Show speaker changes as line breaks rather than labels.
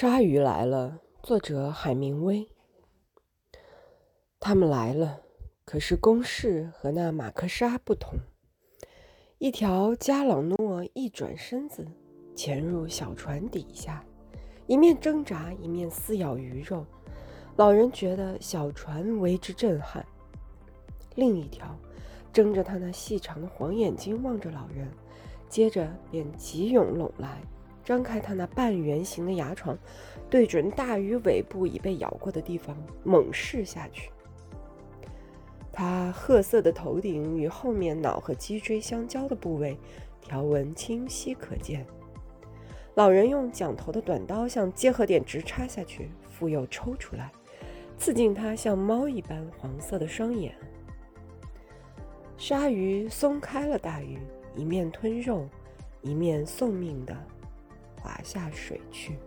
鲨鱼来了，作者海明威。他们来了，可是公式和那马克沙不同。一条加朗诺一转身子，潜入小船底下，一面挣扎，一面撕咬鱼肉。老人觉得小船为之震撼。另一条睁着他那细长的黄眼睛望着老人，接着便急涌拢来。张开它那半圆形的牙床，对准大鱼尾部已被咬过的地方猛噬下去。它褐色的头顶与后面脑和脊椎相交的部位，条纹清晰可见。老人用桨头的短刀向结合点直插下去，复又抽出来，刺进它像猫一般黄色的双眼。鲨鱼松开了大鱼，一面吞肉，一面送命的。滑下水去。